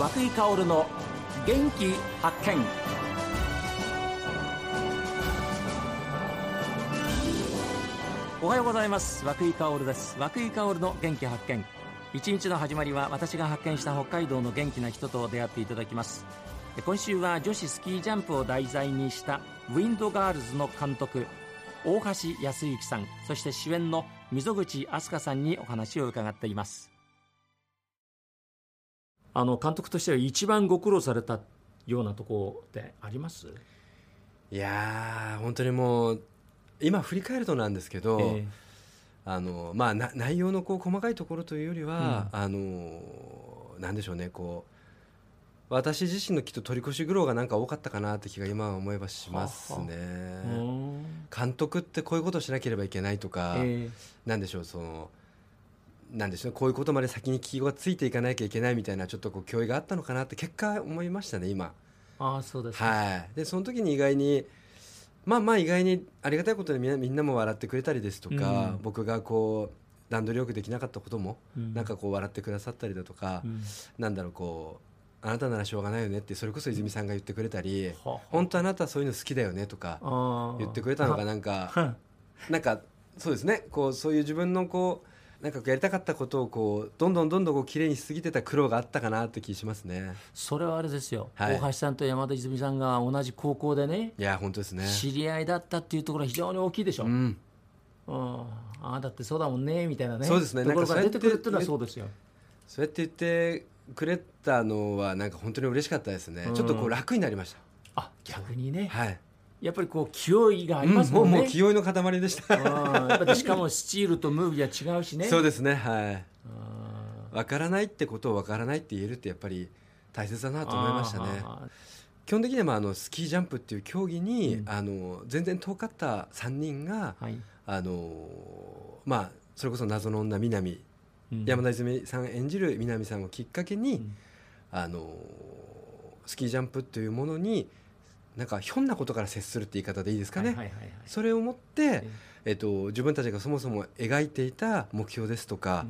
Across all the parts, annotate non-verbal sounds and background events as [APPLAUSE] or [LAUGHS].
和久井薫の元気発見。おはようございます。和井薫です。和久井薫の元気発見。一日の始まりは私が発見した北海道の元気な人と出会っていただきます。今週は女子スキージャンプを題材にしたウィンドガールズの監督大橋康之さんそして主演の溝口飛鳥さんにお話を伺っています。あの監督としては一番ご苦労されたようなところってあります？いやー本当にもう今振り返るとなんですけど、えー、あのまあ、内容のこう細かいところというよりは、うん、あのなんでしょうねこう私自身のきっと取り越し苦労がなんか多かったかなって気が今思えばしますね。はは監督ってこういうことをしなければいけないとか、えー、なんでしょうそのなんでしょうこういうことまで先に気がついていかなきゃいけないみたいなちょっとこう教育があったのかなって結果思いましたね今。あそうです、はい、でその時に意外にまあまあ意外にありがたいことにみんなみんなも笑ってくれたりですとか、うん、僕がこう段取りよくできなかったことも、うん、なんかこう笑ってくださったりだとか、うん、なんだろうこうあなたならしょうがないよねってそれこそ泉さんが言ってくれたり、うん、本当あなたはそういうの好きだよねとか言ってくれたのがなんかなんかそうですね。こうそういう自分のこうなんかやりたかったことをこうどんどんどんどんこう綺麗にしすぎてた苦労があったかなって気しますね。それはあれですよ、はい、大橋さんと山田泉さんが同じ高校でねいや本当ですね。知り合いだったっていうところは非常に大きいでしょ、うん、うん、ああだってそうだもんねみたいなね。そうですね。ところが出てくるっていうのはそうですよ。そうやって言ってくれたのはなんか本当に嬉しかったですね、うん、ちょっとこう楽になりました。あ逆にね。はいやっぱりこう気負いがありますもんね、うん、もう気負いの塊でした。しかもスチールとムービーは違うしね。[LAUGHS] そうですねはい。分からないってことを分からないって言えるってやっぱり大切だなと思いましたね。基本的にはまああのスキージャンプっていう競技に、うん、あの全然遠かった3人が、はい、あのまあそれこそ謎の女南、うん、山田泉さん演じる南さんをきっかけに、うん、あのスキージャンプというものになんかひょんなことから接するって言い方でいいですかね、それをもって、えっと、自分たちがそもそも描いていた目標ですとか、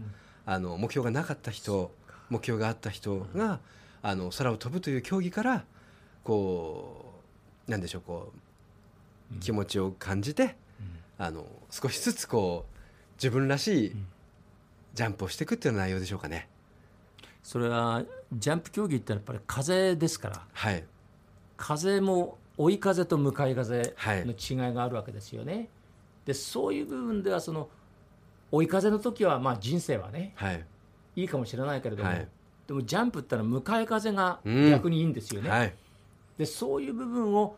うん、あの目標がなかった人目標があった人が、うん、あの空を飛ぶという競技からこうなんでしょうこう、気持ちを感じて、あの少しずつこう自分らしいジャンプをしていくっていう内容でしょうかね。それはジャンプ競技ってやっぱり風ですから、はい、風も追い風と向かい風の違いがあるわけですよね。はい、でそういう部分ではその追い風の時はまあ人生はね、はい、いいかもしれないけれども、はい、でもジャンプってのは向かい風が逆にいいんですよね。うんはい、でそういう部分を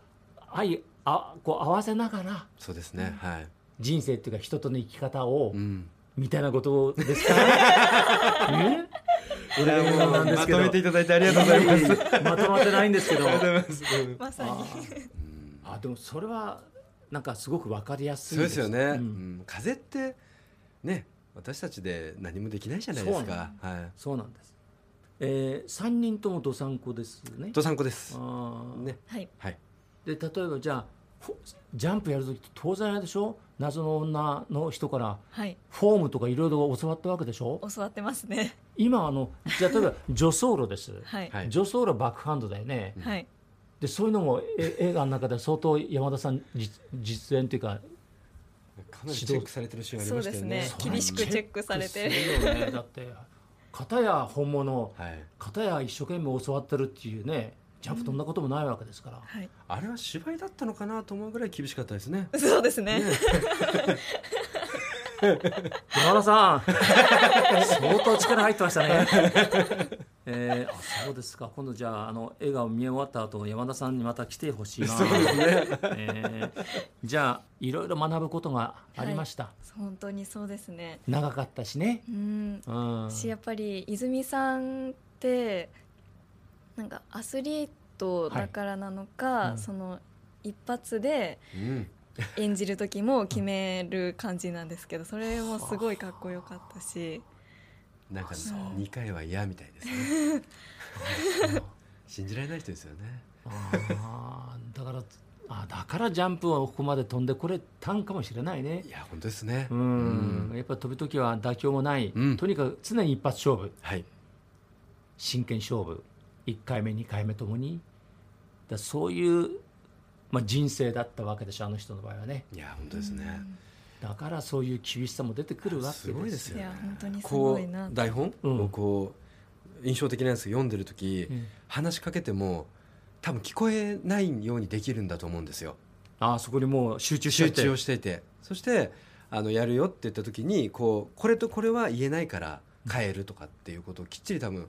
相あこう合わせながらそうですね、はい、人生っていうか人との生き方を、うん、みたいなことですかね。[LAUGHS] まとめていただいてありがとうございます。[LAUGHS] まとまってないんですけど。まさに。あ、でもそれはなんかすごくわかりやすいそうですよね。うん、風ってね、私たちで何もできないじゃないですか。はい。そうなんです。えー、三人ともどさんこですね。どさんこです。あね。はい。はい。で例えばじゃあジャンプやる時って当然あれでしょ？謎の女の人からフォームとかいろいろ教わったわけでしょ？教わってますね。今あのじゃ例えば [LAUGHS] 助走路です、はい、助走路バックハンドだよね、はい、でそういうのもえ [LAUGHS] 映画の中で相当山田さん実演というかかなりチェックされてるシーンありましたよね、ね、厳しくチェックされて。る、ね、だって片や本物、はい、片や一生懸命教わってるっていうねジャンプ飛んだこともないわけですから、はい、あれは芝居だったのかなと思うぐらい厳しかったですね。そうですね。ね。山田さん。相当力入ってましたね。えー、あそうですか。今度じゃああの映画を見終わった後山田さんにまた来てほしいな。そうですね、えー、じゃあいろいろ学ぶことがありました、はい、本当にそうですね。長かったしね。うん、うん、しやっぱり泉さんってなんかアスリートだからなのか、はい。うん、その一発で演じる時も決める感じなんですけどそれもすごいかっこよかったし。なんか2回は嫌みたいですね。[LAUGHS] 信じられない人ですよね。あだからあだからジャンプをここまで飛んでこれたんかもしれないね。いや本当ですね。うん、やっぱ飛ぶ時は妥協もない、うん、とにかく常に一発勝負、はい、真剣勝負1回目2回目ともに。だそういう、まあ、人生だったわけでしょあの人の場合はね。いや本当ですね、だからそういう厳しさも出てくるわけですすごいですよね。本当にすごいな台本？をこう印象的なやつ読んでる時、うん、話しかけても多分聞こえないようにできるんだと思うんですよ。あそこにもう集中して。集中をしていて。そしてあのやるよって言った時にこうこれとこれは言えないから変えるとかっていうことをきっちり多分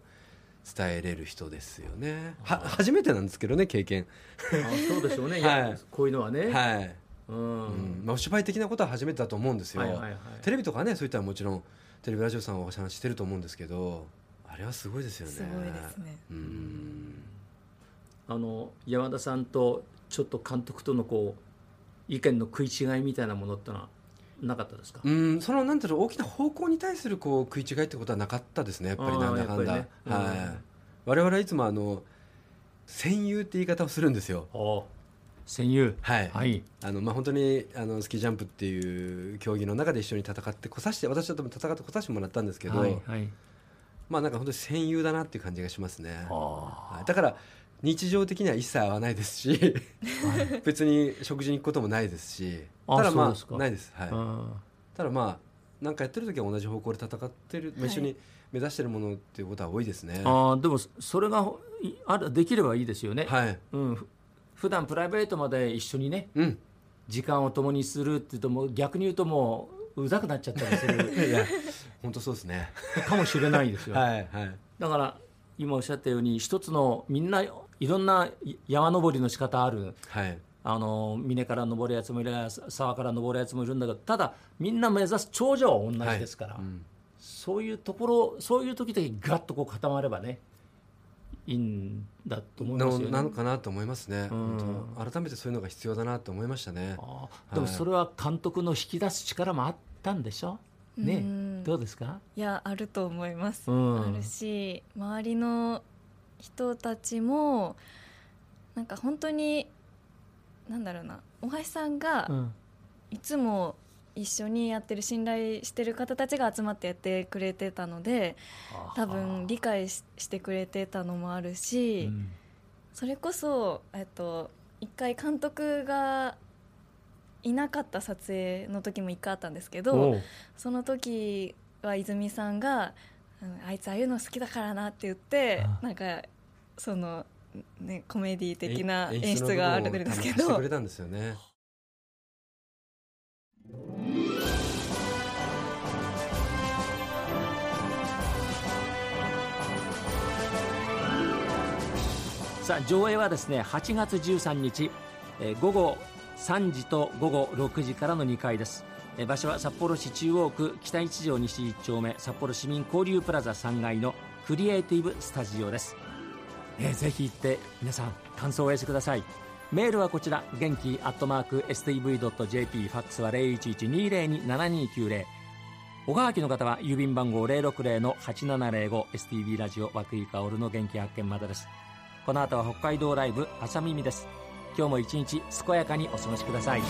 伝えれる人ですよね。は初めてなんですけどね経験。あそうでしょうね、[LAUGHS] はい、こういうのはね。はい。うん、まあ、お芝居的なことは初めてだと思うんですよ、はいはいはい、テレビとかねそういったらもちろんテレビラジオさんはお話してると思うんですけどあれはすごいですよね。すごいですね。うん。あの山田さんとちょっと監督とのこう意見の食い違いみたいなものってのはなかったですか？うんそのなんていうの大きな方向に対するこう食い違いってことはなかったですねやっぱりなんだかんだ、ねうん、はい。我々はいつもあの戦友って言い方をするんですよ。戦友。はい、はい、あのまあ本当にあのスキージャンプっていう競技の中で一緒に戦ってこさして私は多分戦ってこさしてもらったんですけど、はいはい、まあなんか本当に戦友だなっていう感じがしますね、はい、だから日常的には一切会わないですし別に食事に行くこともないですしただまあないです。はい。ただまあ何かやってる時は同じ方向で戦ってる、はい、一緒に目指してるものっていうことは多いですね。あでもそれがあるできればいいですよね。はい、うん、普段プライベートまで一緒にね、うん、時間を共にするっていうとも逆に言うともううざくなっちゃったりする。[LAUGHS] いや本当そうですね。かもしれないですよ。[LAUGHS] はいはい。だから今おっしゃったように一つのみんないろんな山登りの仕方ある、はい、あの峰から登るやつもいれば沢から登るやつもいるんだけどただみんな目指す頂上は同じですから、はいうん、そういうところそういう時だけガッとこう固まればねいいんだと思いますよね。なのかなと思いますね、うん、改めてそういうのが必要だなと思いましたね。でもそれは監督の引き出す力もあったんでしょ？ね、どうですか？いやあると思います、うん、あるし周りの人たちもなんか本当になんだろうな大橋さんがいつも一緒にやってる信頼してる方たちが集まってやってくれてたので多分理解してくれてたのもあるし、うん、それこそ、えっと、一回監督がいなかった撮影の時も一回あったんですけどその時は泉さんがあいつああいうの好きだからなって言ってなんかその、ね、コメディ的な演出があるんですけど。くれたんですよね。さあ上映はですね8月13日、えー、午後3時と午後6時からの2回です場所は札幌市中央区北一条西1丁目札幌市民交流プラザ3階のクリエイティブスタジオです、えー、ぜひ行って皆さん感想をお寄せください。メールはこちら元気アットマーク STV.jp ファックスは0112027290おはがきの方は郵便番号 060-8705STV ラジオ和久井薫の元気発見までです。この後は北海道ライブ朝耳です。今日も一日健やかにお過ごしください。